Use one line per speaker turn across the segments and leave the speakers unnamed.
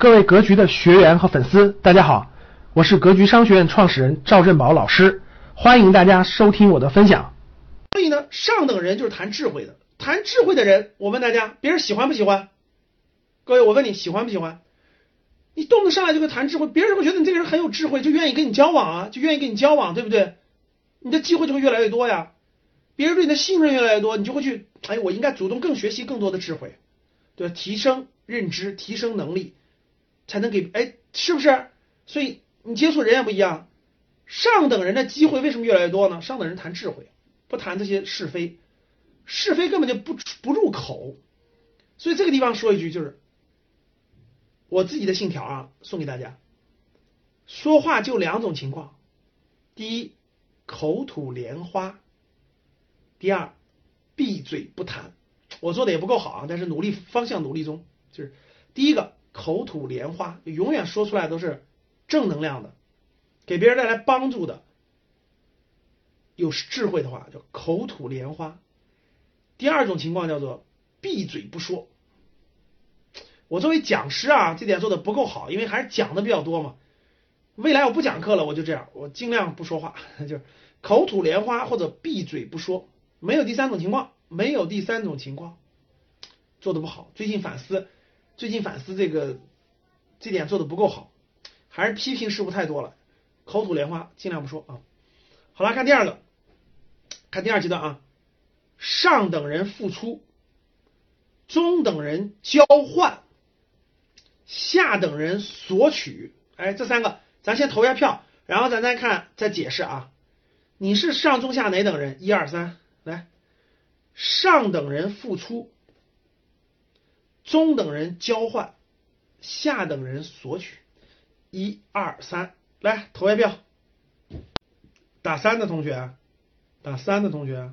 各位格局的学员和粉丝，大家好，我是格局商学院创始人赵振宝老师，欢迎大家收听我的分享。
所以呢，上等人就是谈智慧的，谈智慧的人，我问大家，别人喜欢不喜欢？各位，我问你喜欢不喜欢？你动不上来就会谈智慧，别人会觉得你这个人很有智慧，就愿意跟你交往啊，就愿意跟你交往，对不对？你的机会就会越来越多呀，别人对你的信任越来越多，你就会去，哎，我应该主动更学习更多的智慧，对？提升认知，提升能力，才能给，哎，是不是？所以你接触人也不一样，上等人的机会为什么越来越多呢？上等人谈智慧，不谈这些是非，是非根本就不不入口，所以这个地方说一句就是。我自己的信条啊，送给大家。说话就两种情况：第一，口吐莲花；第二，闭嘴不谈。我做的也不够好啊，但是努力方向努力中。就是第一个，口吐莲花，永远说出来都是正能量的，给别人带来帮助的，有智慧的话叫口吐莲花。第二种情况叫做闭嘴不说。我作为讲师啊，这点做的不够好，因为还是讲的比较多嘛。未来我不讲课了，我就这样，我尽量不说话，就是口吐莲花或者闭嘴不说，没有第三种情况，没有第三种情况，做的不好。最近反思，最近反思这个这点做的不够好，还是批评事物太多了，口吐莲花尽量不说啊。好了，看第二个，看第二阶段啊，上等人付出，中等人交换。下等人索取，哎，这三个咱先投一下票，然后咱再看再解释啊。你是上中下哪等人？一二三，来，上等人付出，中等人交换，下等人索取。一二三，来投一票。打三的同学，打三的同学，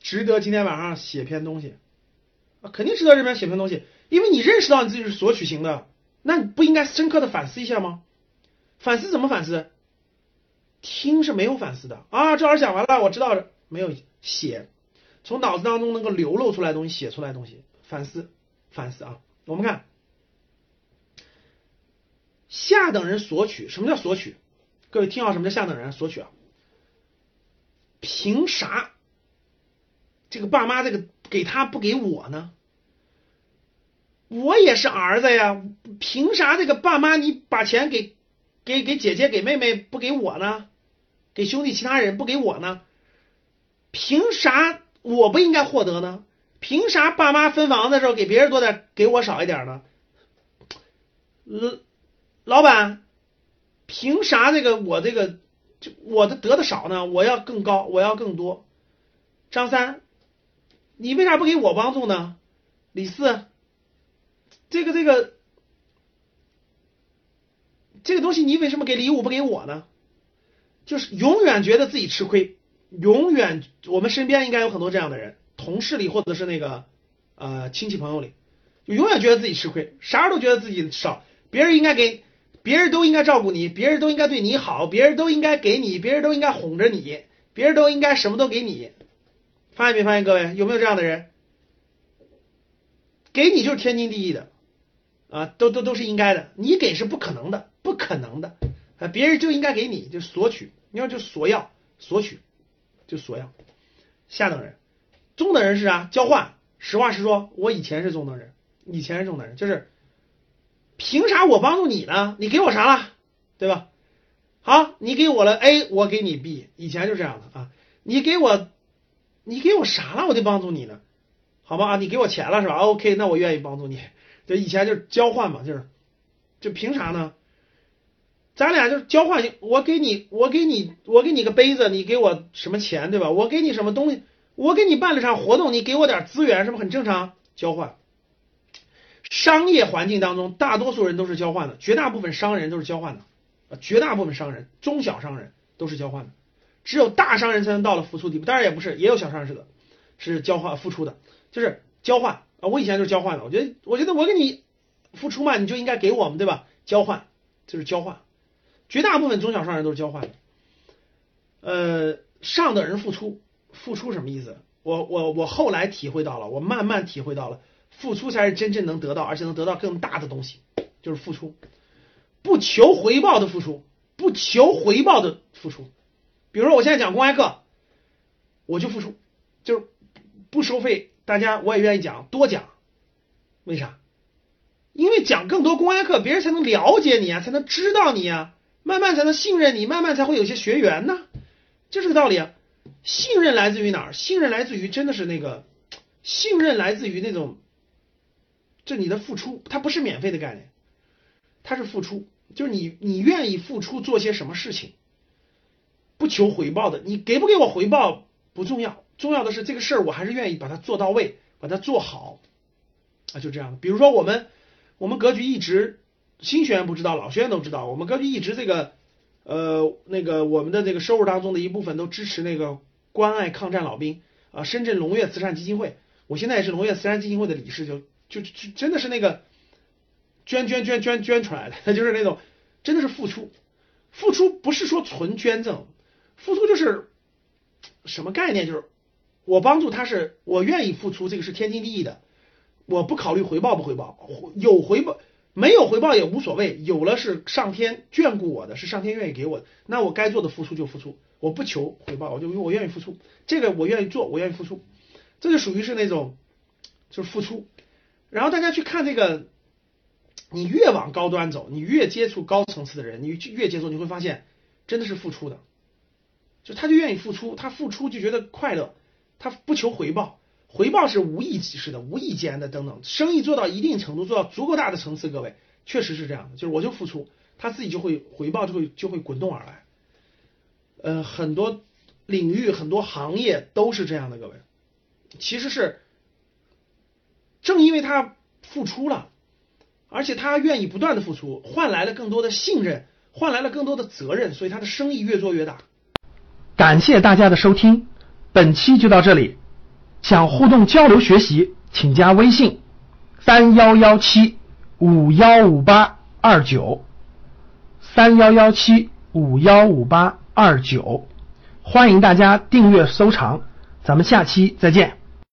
值得今天晚上写篇东西啊，肯定值得这边写篇东西。因为你认识到你自己是索取型的，那你不应该深刻的反思一下吗？反思怎么反思？听是没有反思的啊！这老师讲完了，我知道，没有写，从脑子当中能够流露出来东西，写出来东西，反思反思啊！我们看下等人索取，什么叫索取？各位听好，什么叫下等人索取啊？凭啥这个爸妈这个给他不给我呢？我也是儿子呀，凭啥这个爸妈你把钱给给给姐姐给妹妹不给我呢？给兄弟其他人不给我呢？凭啥我不应该获得呢？凭啥爸妈分房子的时候给别人多点，给我少一点呢？老老板，凭啥这个我这个就我的得的少呢？我要更高，我要更多。张三，你为啥不给我帮助呢？李四。这个这个这个东西，你为什么给礼物不给我呢？就是永远觉得自己吃亏，永远我们身边应该有很多这样的人，同事里或者是那个呃亲戚朋友里，就永远觉得自己吃亏，啥都觉得自己少，别人应该给，别人都应该照顾你，别人都应该对你好，别人都应该给你，别人都应该哄着你，别人都应该什么都给你，发现没发现？各位有没有这样的人？给你就是天经地义的。啊，都都都是应该的，你给是不可能的，不可能的，啊，别人就应该给你，就索取，你要就索要，索取，就索要。下等人，中等人是啥？交换。实话实说，我以前是中等人，以前是中等人，就是凭啥我帮助你呢？你给我啥了，对吧？好，你给我了 A，我给你 B，以前就这样的啊。你给我，你给我啥了？我得帮助你呢，好吧？啊，你给我钱了是吧？OK，那我愿意帮助你。就以前就是交换嘛，就是，就凭啥呢？咱俩就是交换，我给你，我给你，我给你个杯子，你给我什么钱，对吧？我给你什么东西，我给你办了场活动，你给我点资源，是不是很正常？交换。商业环境当中，大多数人都是交换的，绝大部分商人都是交换的，啊，绝大部分商人，中小商人都是交换的，只有大商人才能到了付出地步。当然也不是，也有小商人是的，是交换付出的，就是交换啊。我以前就是交换的，我觉得，我觉得我给你付出嘛，你就应该给我们，对吧？交换就是交换，绝大部分中小商人都是交换的。呃，上等人付出，付出什么意思？我我我后来体会到了，我慢慢体会到了，付出才是真正能得到，而且能得到更大的东西，就是付出，不求回报的付出，不求回报的付出。比如说我现在讲公开课，我就付出，就是不收费，大家我也愿意讲，多讲。为啥？因为讲更多公开课，别人才能了解你啊，才能知道你啊，慢慢才能信任你，慢慢才会有些学员呢，就这个道理啊。信任来自于哪儿？信任来自于真的是那个，信任来自于那种，这你的付出，它不是免费的概念，它是付出，就是你你愿意付出做些什么事情，不求回报的，你给不给我回报不重要，重要的是这个事儿我还是愿意把它做到位，把它做好，啊，就这样的。比如说我们我们格局一直新学员不知道，老学员都知道，我们格局一直这个。呃，那个我们的这个收入当中的一部分都支持那个关爱抗战老兵啊，深圳龙跃慈善基金会，我现在也是龙跃慈善基金会的理事，就就就真的是那个捐捐捐捐捐出来的，就是那种真的是付出，付出不是说纯捐赠，付出就是什么概念？就是我帮助他是我愿意付出，这个是天经地义的，我不考虑回报不回报，有回报。没有回报也无所谓，有了是上天眷顾我的，是上天愿意给我的，那我该做的付出就付出，我不求回报，我就我愿意付出，这个我愿意做，我愿意付出，这就属于是那种就是付出。然后大家去看这个，你越往高端走，你越接触高层次的人，你越接触，你会发现真的是付出的，就他就愿意付出，他付出就觉得快乐，他不求回报。回报是无意识的、无意间的等等，生意做到一定程度，做到足够大的层次，各位确实是这样的，就是我就付出，他自己就会回报，就会就会滚动而来。呃，很多领域、很多行业都是这样的，各位，其实是正因为他付出了，而且他愿意不断的付出，换来了更多的信任，换来了更多的责任，所以他的生意越做越大。
感谢大家的收听，本期就到这里。想互动交流学习，请加微信三幺幺七五幺五八二九三幺幺七五幺五八二九，欢迎大家订阅收藏，咱们下期再见。